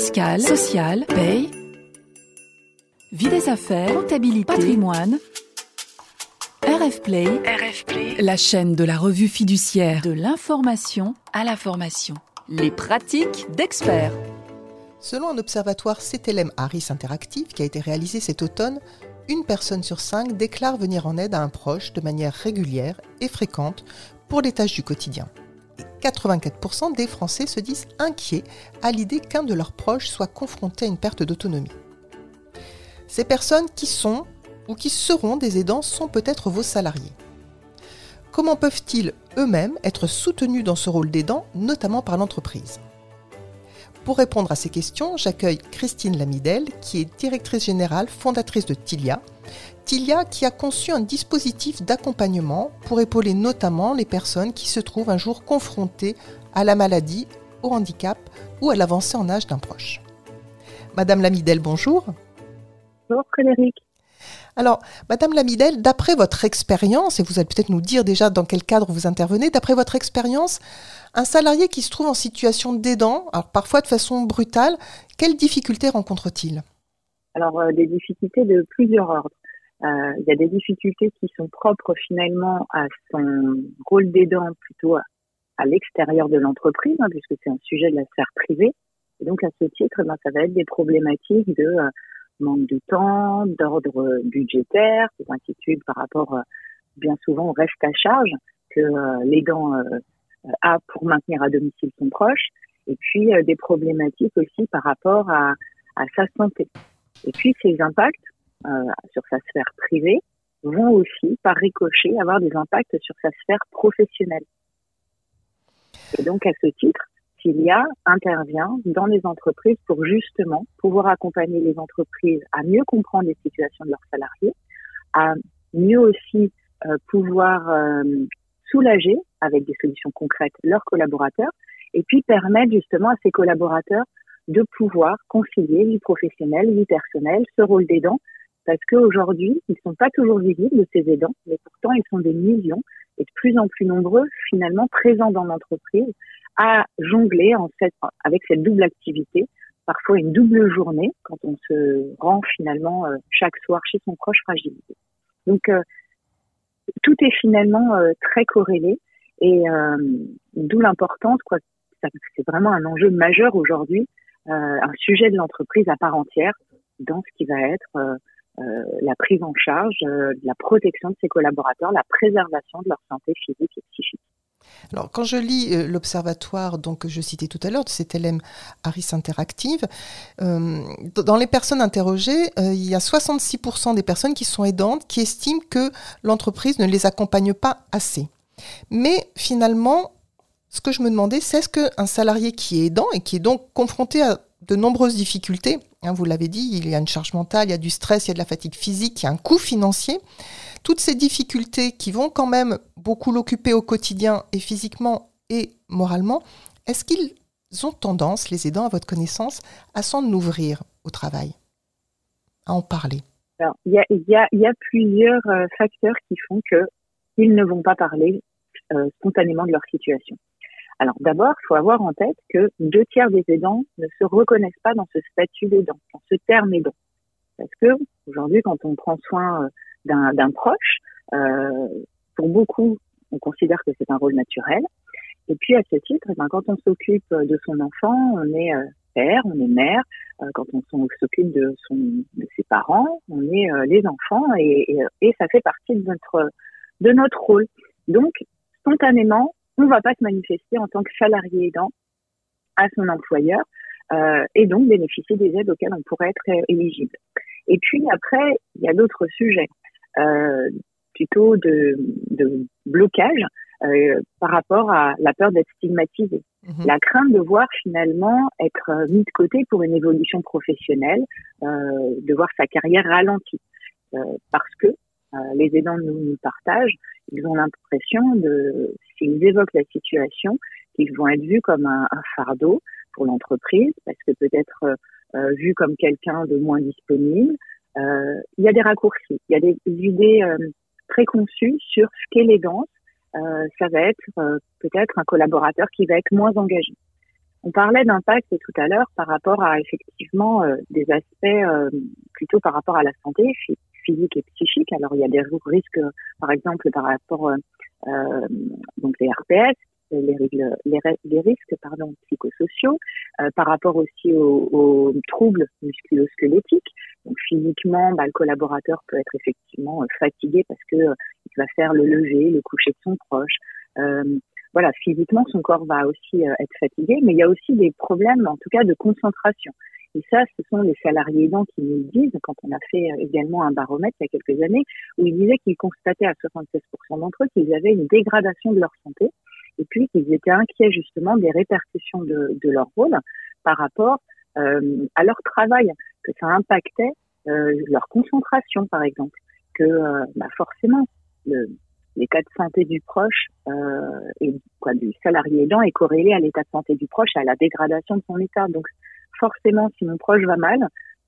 fiscale, sociale, paye, vie des affaires, comptabilité, patrimoine. RF Play, RF Play, la chaîne de la revue fiduciaire de l'information à la formation. Les pratiques d'experts. Selon un observatoire CTLM Harris Interactive qui a été réalisé cet automne, une personne sur cinq déclare venir en aide à un proche de manière régulière et fréquente pour les tâches du quotidien. Et 84% des Français se disent inquiets à l'idée qu'un de leurs proches soit confronté à une perte d'autonomie. Ces personnes qui sont ou qui seront des aidants sont peut-être vos salariés. Comment peuvent-ils eux-mêmes être soutenus dans ce rôle d'aidant, notamment par l'entreprise? Pour répondre à ces questions, j'accueille Christine Lamidel, qui est directrice générale, fondatrice de Tilia. Tilia qui a conçu un dispositif d'accompagnement pour épauler notamment les personnes qui se trouvent un jour confrontées à la maladie, au handicap ou à l'avancée en âge d'un proche. Madame Lamidel, bonjour. Bonjour Frédéric. Alors, Madame Lamidel, d'après votre expérience, et vous allez peut-être nous dire déjà dans quel cadre vous intervenez, d'après votre expérience, un salarié qui se trouve en situation d'aidant, alors parfois de façon brutale, quelles difficultés rencontre-t-il? Alors, euh, des difficultés de plusieurs ordres. Euh, il y a des difficultés qui sont propres finalement à son rôle d'aidant plutôt à, l'extérieur de l'entreprise, hein, puisque c'est un sujet de la sphère privée. Et donc, à ce titre, ben, ça va être des problématiques de euh, manque de temps, d'ordre budgétaire, des inquiétudes par rapport bien souvent au reste à charge que l'aidant a pour maintenir à domicile son proche, et puis euh, des problématiques aussi par rapport à, à, sa santé. Et puis ces impacts euh, sur sa sphère privée vont aussi, par ricochet, avoir des impacts sur sa sphère professionnelle. Et donc à ce titre, Cilia intervient dans les entreprises pour justement pouvoir accompagner les entreprises à mieux comprendre les situations de leurs salariés, à mieux aussi euh, pouvoir euh, soulager avec des solutions concrètes leurs collaborateurs et puis permettre justement à ces collaborateurs de pouvoir concilier vie professionnelle, vie personnelle, ce rôle d'aidant, parce qu'aujourd'hui, ils ne sont pas toujours visibles, ces aidants, mais pourtant, ils sont des millions et de plus en plus nombreux, finalement, présents dans l'entreprise, à jongler avec cette double activité, parfois une double journée, quand on se rend finalement euh, chaque soir chez son proche fragilisé. Donc, euh, tout est finalement euh, très corrélé et d'où l'importance, quoi. C'est vraiment un enjeu majeur aujourd'hui, un sujet de l'entreprise à part entière dans ce qui va être la prise en charge, la protection de ses collaborateurs, la préservation de leur santé physique et psychique. Alors, quand je lis euh, l'observatoire que je citais tout à l'heure, de cet LM Harris Interactive, euh, dans les personnes interrogées, euh, il y a 66% des personnes qui sont aidantes qui estiment que l'entreprise ne les accompagne pas assez. Mais finalement, ce que je me demandais, c'est est-ce qu'un salarié qui est aidant et qui est donc confronté à de nombreuses difficultés, hein, vous l'avez dit, il y a une charge mentale, il y a du stress, il y a de la fatigue physique, il y a un coût financier, toutes ces difficultés qui vont quand même beaucoup l'occuper au quotidien et physiquement et moralement, est-ce qu'ils ont tendance, les aidants à votre connaissance, à s'en ouvrir au travail, à en parler? Il y a, plusieurs euh, facteurs qui font qu'ils ne vont pas parler euh, spontanément de leur situation. Alors d'abord, il faut avoir en tête que deux tiers des aidants ne se reconnaissent pas dans ce statut d'aidant, dans ce terme aidant. Parce que aujourd'hui, quand on prend soin euh, d'un proche, euh, pour beaucoup, on considère que c'est un rôle naturel. Et puis à ce titre, eh ben, quand on s'occupe de son enfant, on est euh, père, on est mère. quand on s'occupe de, son, de ses parents, on est les enfants et, et, et, ça fait partie de notre de notre rôle. Donc spontanément, on ne va pas se manifester en tant que salarié aidant à son employeur euh, et donc bénéficier des aides auxquelles on pourrait être éligible. Et puis après, il y a d'autres sujets, euh, plutôt de, de blocage euh, par rapport à la peur d'être stigmatisé, mhm. la crainte de voir finalement être mis de côté pour une évolution professionnelle, euh, de voir sa carrière ralentie, euh, parce que euh, les aidants nous, partagent, ils ont l'impression de, s'ils évoquent la situation, qu'ils vont être vus comme un, un fardeau pour l'entreprise, parce que peut-être euh, euh vus comme quelqu'un de moins disponible. Euh, il y a des raccourcis, il y a des idées euh, préconçues sur ce qu'est l'aidance. ça va être peut-être un collaborateur qui va être moins engagé. on parlait d'impact tout à l'heure par rapport à effectivement des aspects plutôt par rapport à la santé physique et psychique. Alors il y a des risques, par exemple par rapport donc les RPS, les, risques pardon, psychosociaux, euh, par rapport aussi aux, troubles musculo-squelettiques. Donc physiquement, bah, le collaborateur peut être effectivement euh, fatigué parce que euh, il va faire le lever, le coucher de son proche. voilà, physiquement, son corps va aussi être fatigué, mais il y a aussi des problèmes, en tout cas, de concentration. Et ça, ce sont les salariés aidants qui nous le disent, quand on a fait également un baromètre il y a quelques années, où ils disaient qu'ils constataient à 76% d'entre eux qu'ils avaient une dégradation de leur santé et puis qu'ils étaient inquiets justement des répercussions de, leur rôle par rapport euh, à leur travail, que ça impactait euh, leur concentration par exemple, que euh, bah forcément le, l'état de santé du proche euh, et du salarié aidant est corrélé à l'état de santé du proche à la dégradation de son état. Donc forcément, si mon proche va mal,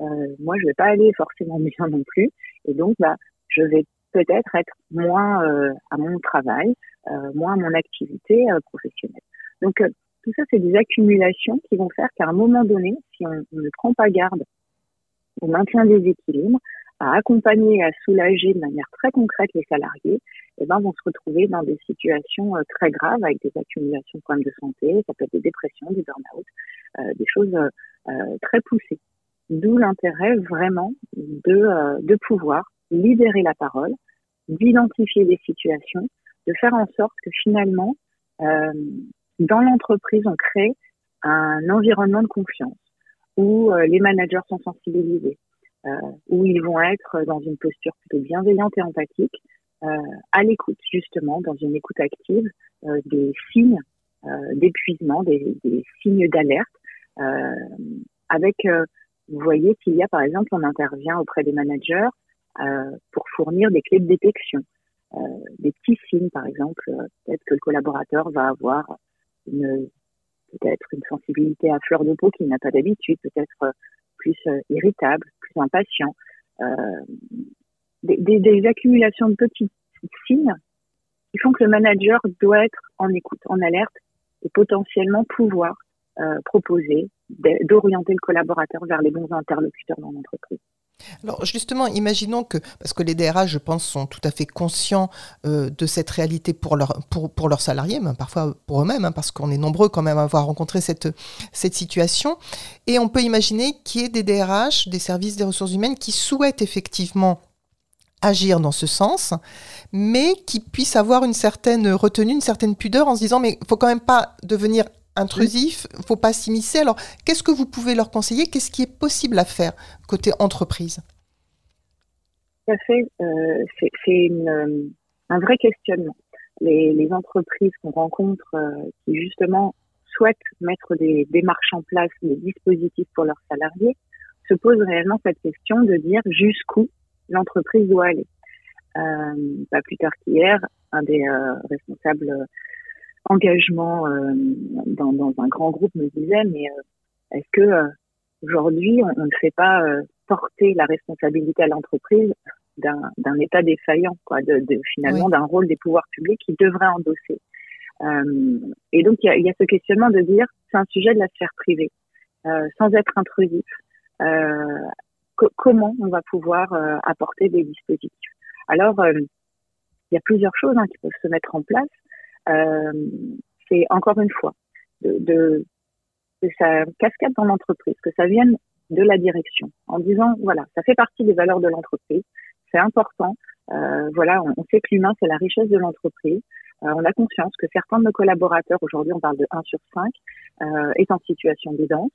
euh, moi je vais pas aller forcément bien non plus, et donc bah je vais peut-être être moins euh, à mon travail, euh, moins à mon activité professionnelle. Donc tout ça, c'est des accumulations qui vont faire qu'à un moment donné, si on, ne prend pas garde au maintien des équilibres, à accompagner et à soulager de manière très concrète les salariés, eh ben, vont se retrouver dans des situations très graves avec des accumulations de problèmes de santé, ça peut être des dépressions, des burn-out, des choses très poussées. D'où l'intérêt vraiment de, de pouvoir libérer la parole, d'identifier les situations, de faire en sorte que finalement, euh, dans l'entreprise, on crée un environnement de confiance où euh, les managers sont sensibilisés, euh, où ils vont être dans une posture plutôt bienveillante et empathique, euh, à l'écoute justement, dans une écoute active euh, des signes d'épuisement, des, des, signes d'alerte, avec, vous voyez qu'il y a par exemple, on intervient auprès des managers euh, pour fournir des clés de détection. Euh, des petits signes, par exemple, euh, peut-être que le collaborateur va avoir une peut-être une sensibilité à fleur de peau qu'il n'a pas d'habitude, peut-être plus irritable, plus impatient. Des, des, des, accumulations de petits signes qui font que le manager doit être en écoute, en alerte et potentiellement pouvoir euh, proposer d'orienter le collaborateur vers les bons interlocuteurs dans l'entreprise. Alors justement, imaginons que, parce que les DRH, je pense, sont tout à fait conscients euh, de cette réalité pour, leur, pour, pour leurs salariés, mais parfois pour eux-mêmes, hein, parce qu'on est nombreux quand même à avoir rencontré cette, cette situation. Et on peut imaginer qu'il y ait des DRH, des services des ressources humaines, qui souhaitent effectivement agir dans ce sens, mais qui puissent avoir une certaine retenue, une certaine pudeur en se disant, mais il faut quand même pas devenir intrusif, il faut pas s'immiscer. Alors, qu'est-ce que vous pouvez leur conseiller? Qu'est-ce qui est possible à faire côté entreprise? Tout à fait. Euh, c'est euh, un vrai questionnement. Les, entreprises qu'on rencontre euh, qui justement souhaitent mettre des démarches en place, des dispositifs pour leurs salariés, se posent réellement cette question de dire jusqu'où l'entreprise doit aller. pas plus tard qu'hier, un des responsables engagement euh, dans, dans, un grand groupe me disait mais euh, est-ce que euh, aujourd'hui on, ne fait pas porter la responsabilité à l'entreprise d'un état défaillant, quoi, de, de finalement d'un rôle des pouvoirs publics qui devrait endosser. Euh, et donc il y a, y a, ce questionnement de dire c'est un sujet de la sphère privée, euh, sans être intrusif. Euh, comment on va pouvoir apporter des dispositifs? Alors il y a plusieurs choses hein, qui peuvent se mettre en place. Euh, c'est encore une fois de, de, de sa cascade dans l'entreprise, que ça vienne de la direction, en disant voilà, ça fait partie des valeurs de l'entreprise, c'est important. Euh, voilà, on, sait que l'humain c'est la richesse de l'entreprise. Euh, on a conscience que certains de nos collaborateurs, aujourd'hui on parle de 1 sur 5, euh, est en situation d'aidance.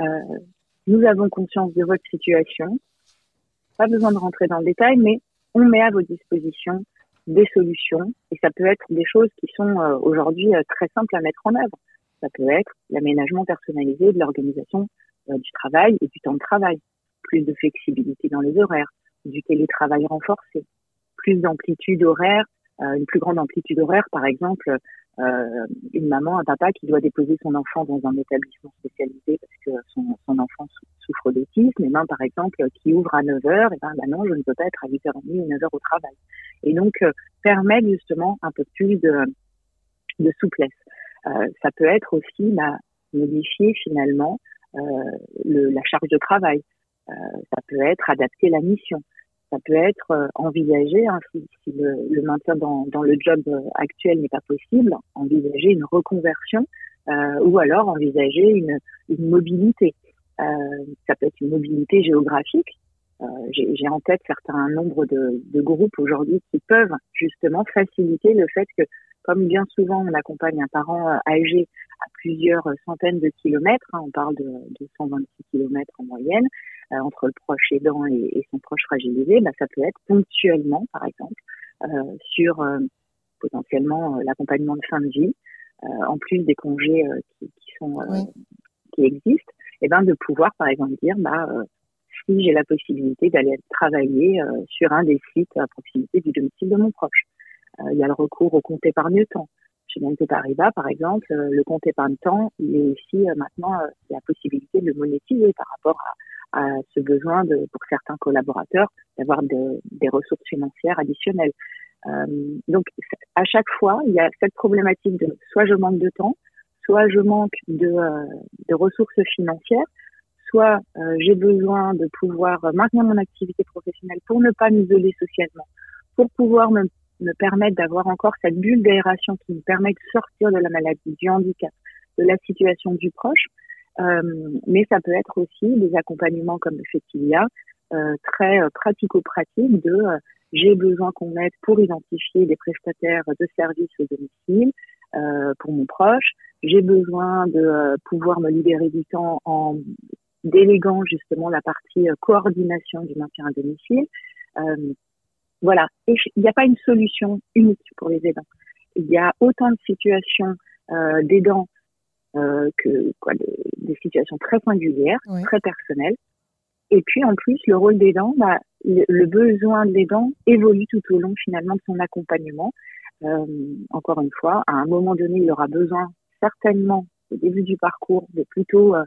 Euh, nous avons conscience de votre situation. Pas besoin de rentrer dans le détail, mais on met à vos dispositions des solutions et ça peut être des choses qui sont euh, aujourd'hui euh, très simples à mettre en œuvre. Ça peut être l'aménagement personnalisé de l'organisation euh, du travail et du temps de travail, plus de flexibilité dans les horaires, du télétravail renforcé, plus d'amplitude horaire, une plus grande amplitude horaire, par exemple, euh, une maman, un papa qui doit déposer son enfant dans un établissement spécialisé parce que son, enfant souffre d'autisme, et ben, par exemple, qui ouvre à 9 heures, et ben, bah non, je ne peux pas être à 8h30 ou 9h au travail. Et donc, euh, permettre justement un peu plus de, de souplesse. Euh, ça peut être aussi bah, modifier finalement le, la charge de travail. ça peut être adapter la mission. Ça peut être envisager, hein, si, le, maintien dans, le job actuel n'est pas possible, envisager une reconversion ou alors envisager une, mobilité. ça peut être une mobilité géographique, euh, j'ai en tête certains nombres de, de groupes aujourd'hui qui peuvent justement faciliter le fait que, comme bien souvent on accompagne un parent euh, âgé à plusieurs centaines de kilomètres, hein, on parle de, de 126 kilomètres en moyenne, euh, entre le proche aidant et, et son proche fragilisé, bah, ça peut être ponctuellement, par exemple, euh, sur potentiellement l'accompagnement de fin de vie, en plus des congés qui, qui, sont qui existent, et ben de pouvoir par exemple dire bah si j'ai la possibilité d'aller travailler euh, sur un des sites à proximité du domicile de mon proche. Euh, il y a le recours au compte épargne-temps. Chez BNP Paribas, par exemple, euh, le compte épargne-temps, il est aussi maintenant la possibilité de le monétiser par rapport à, à ce besoin de, pour certains collaborateurs d'avoir de, des ressources financières additionnelles. Euh, donc, à chaque fois, il y a cette problématique de soit je manque de temps, soit je manque de, de ressources financières, soit euh, j'ai besoin de pouvoir maintenir mon activité professionnelle pour ne pas m'isoler socialement, pour pouvoir me, me permettre d'avoir encore cette bulle d'aération qui me permet de sortir de la maladie, du handicap, de la situation du proche. Euh, mais ça peut être aussi des accompagnements comme le fait qu'il y a, euh, très pratico-pratiques de j'ai besoin qu'on m'aide pour identifier des prestataires de services au domicile pour mon proche. J'ai besoin de pouvoir me libérer du temps en déléguant justement la partie euh, coordination du maintien à domicile. Euh, voilà. Il n'y a pas une solution unique pour les aidants. Il y a autant de situations euh, d'aidants euh, que quoi, des, situations très singulières, très personnelles. Et puis en plus, le rôle d'aidant, bah, le, besoin de l'aidant évolue tout au long finalement de son accompagnement. Euh, encore une fois, à un moment donné, il aura besoin certainement au début du parcours de plutôt euh,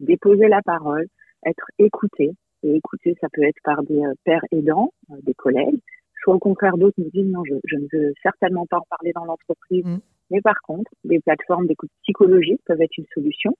déposer la parole, être écouté. Et écouter, ça peut être par des euh, pères aidants, euh, des collègues, soit au contraire d'autres nous disent non, je, je, ne veux certainement pas en parler dans l'entreprise. Mm. Mais par contre, des plateformes d'écoute psychologique peuvent être une solution.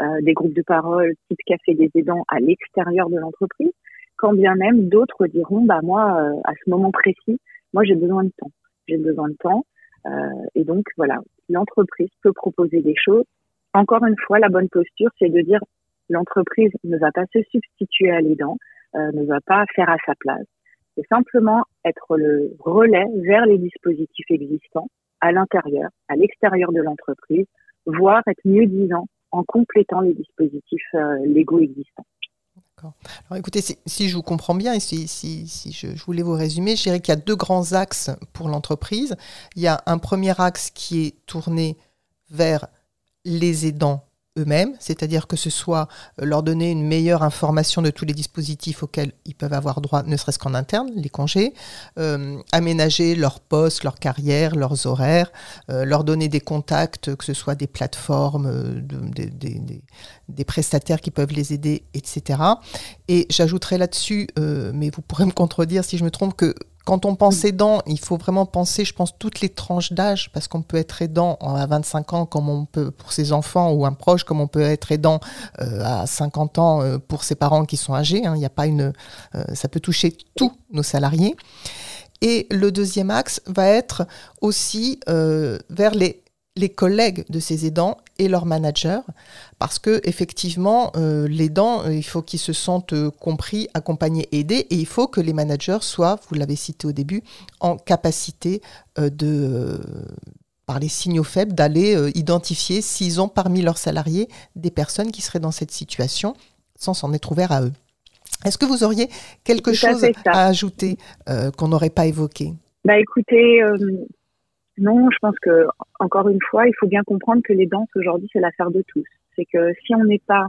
Euh, des groupes de parole type café des aidants à l'extérieur de l'entreprise, quand bien même d'autres diront bah moi euh, à ce moment précis, moi j'ai besoin de temps, j'ai besoin de temps euh, et donc voilà, l'entreprise peut proposer des choses. Encore une fois, la bonne posture, c'est de dire L'entreprise ne va pas se substituer à l'aidant, ne va pas faire à sa place. C'est simplement être le relais vers les dispositifs existants à l'intérieur, à l'extérieur de l'entreprise, voire être mieux disant en complétant les dispositifs euh, légaux existants. Alors écoutez, si, je vous comprends bien et si, si, je, je, voulais vous résumer, je dirais qu'il y a deux grands axes pour l'entreprise. Il y a un premier axe qui est tourné vers les aidants eux-mêmes, c'est-à-dire que ce soit euh, leur donner une meilleure information de tous les dispositifs auxquels ils peuvent avoir droit, ne serait-ce qu'en interne, les congés, euh, aménager leur poste, leur carrière, leurs horaires, euh, leur donner des contacts, que ce soit des plateformes, des prestataires qui peuvent les aider, etc. Et j'ajouterai là-dessus, mais vous pourrez me contredire si je me trompe, que quand on pense aidant, il faut vraiment penser, je pense, toutes les tranches d'âge, parce qu'on peut être aidant à 25 ans comme on peut pour ses enfants ou un proche, comme on peut être aidant euh, à 50 ans euh, pour ses parents qui sont âgés. Hein. Il n'y a pas une, euh, ça peut toucher tous nos salariés. Et le deuxième axe va être aussi vers les les collègues de ces aidants et leurs managers, parce que effectivement, euh, l'aidant, euh, il faut qu'ils se sentent euh, compris, accompagnés, aidés, et il faut que les managers soient, vous l'avez cité au début, en capacité de, par les signaux faibles, d'aller identifier s'ils ont parmi leurs salariés des personnes qui seraient dans cette situation, sans s'en être ouvert à eux. Est-ce que vous auriez quelque chose à, ajouter qu'on n'aurait pas évoqué? Bah écoutez, non, je pense que encore une fois, il faut bien comprendre que les danses aujourd'hui, c'est l'affaire de tous. C'est que si on n'est pas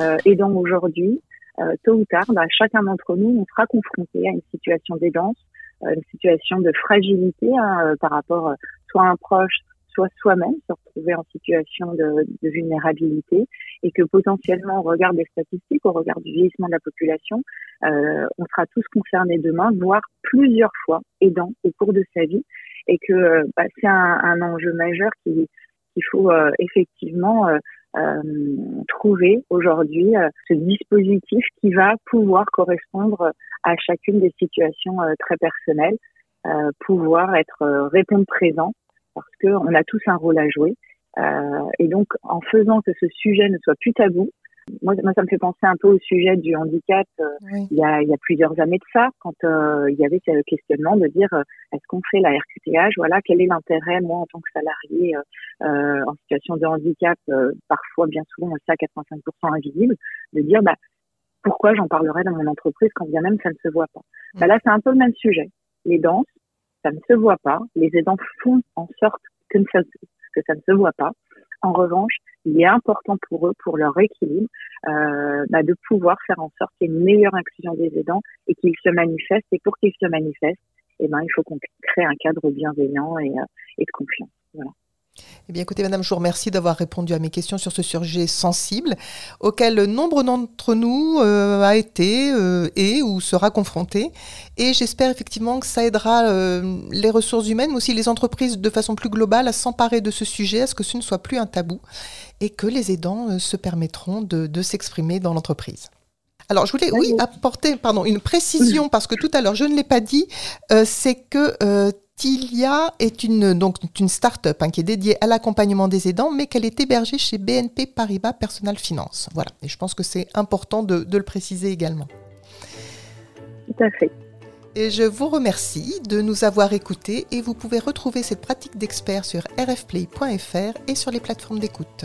euh, aidant aujourd'hui, euh, tôt ou tard, bah, chacun d'entre nous, on sera confronté à une situation d'aidance, euh, une situation de fragilité hein, euh, par rapport euh, soit à un proche, soit soi-même, se retrouver en situation de, de, vulnérabilité, et que potentiellement, au regard des statistiques, au regard du vieillissement de la population, euh, on sera tous concernés demain, voire plusieurs fois aidants au cours de sa vie, et que bah, c'est un, un, enjeu majeur qu'il faut euh, effectivement euh, trouver aujourd'hui ce dispositif qui va pouvoir correspondre à chacune des situations très personnelles, pouvoir être répondre présent parce qu'on a tous un rôle à jouer. et donc, en faisant que ce sujet ne soit plus tabou, moi, ça me fait penser un peu au sujet du handicap. Euh, il, y a, il y a plusieurs années de ça, quand euh, il y avait ce questionnement de dire euh, est-ce qu'on fait la RQTH Voilà, quel est l'intérêt, moi, en tant que salarié en situation de handicap, parfois, bien souvent, à 85% invisible, de dire bah, pourquoi j'en parlerai dans mon entreprise quand bien même ça ne se voit pas? Bah, là, c'est un peu le même sujet. Les danses, ça ne se voit pas. Les aidants font en sorte que ça, que ça ne se voit pas. En revanche, il est important pour eux, pour leur équilibre, euh, bah, de pouvoir faire en sorte qu'il y ait une meilleure inclusion des aidants et qu'ils se manifestent. Et pour qu'ils se manifestent, eh ben, il faut qu'on crée un cadre bienveillant et, euh, et de confiance. Voilà. Eh bien, écoutez, Madame, je vous remercie d'avoir répondu à mes questions sur ce sujet sensible auquel nombre d'entre nous euh, a été, euh, est ou sera confronté. Et j'espère effectivement que ça aidera euh, les ressources humaines, mais aussi les entreprises de façon plus globale à s'emparer de ce sujet, à ce que ce ne soit plus un tabou et que les aidants se permettront de s'exprimer dans l'entreprise. Alors, je voulais, oui, apporter pardon, une précision, parce que tout à l'heure, je ne l'ai pas dit, c'est que Tilia est une, donc, une start-up hein, qui est dédiée à l'accompagnement des aidants, mais qu'elle est hébergée chez BNP Paribas Personal Finance. Voilà, et je pense que c'est important de, le préciser également. Tout à fait. Et je vous remercie de nous avoir écoutés et vous pouvez retrouver cette pratique d'expert sur rfplay.fr et sur les plateformes d'écoute.